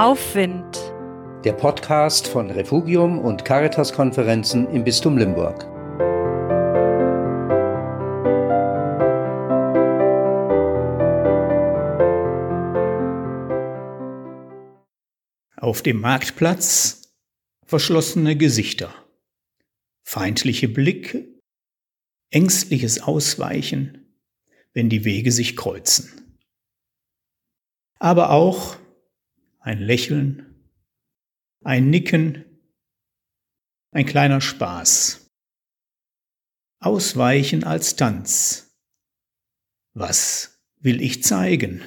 Aufwind. Der Podcast von Refugium und Caritas-Konferenzen im Bistum Limburg. Auf dem Marktplatz verschlossene Gesichter, feindliche Blicke, ängstliches Ausweichen, wenn die Wege sich kreuzen. Aber auch ein Lächeln, ein Nicken, ein kleiner Spaß. Ausweichen als Tanz. Was will ich zeigen?